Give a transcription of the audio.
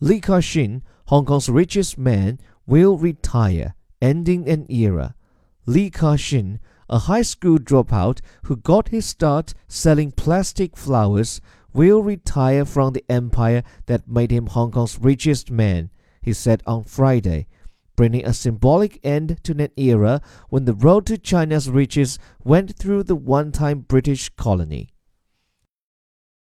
Li Ka-shing, Hong Kong's richest man, will retire, ending an era. Li Ka-shing, a high school dropout who got his start selling plastic flowers, will retire from the empire that made him Hong Kong's richest man, he said on Friday, bringing a symbolic end to an era when the road to China's riches went through the one time British colony.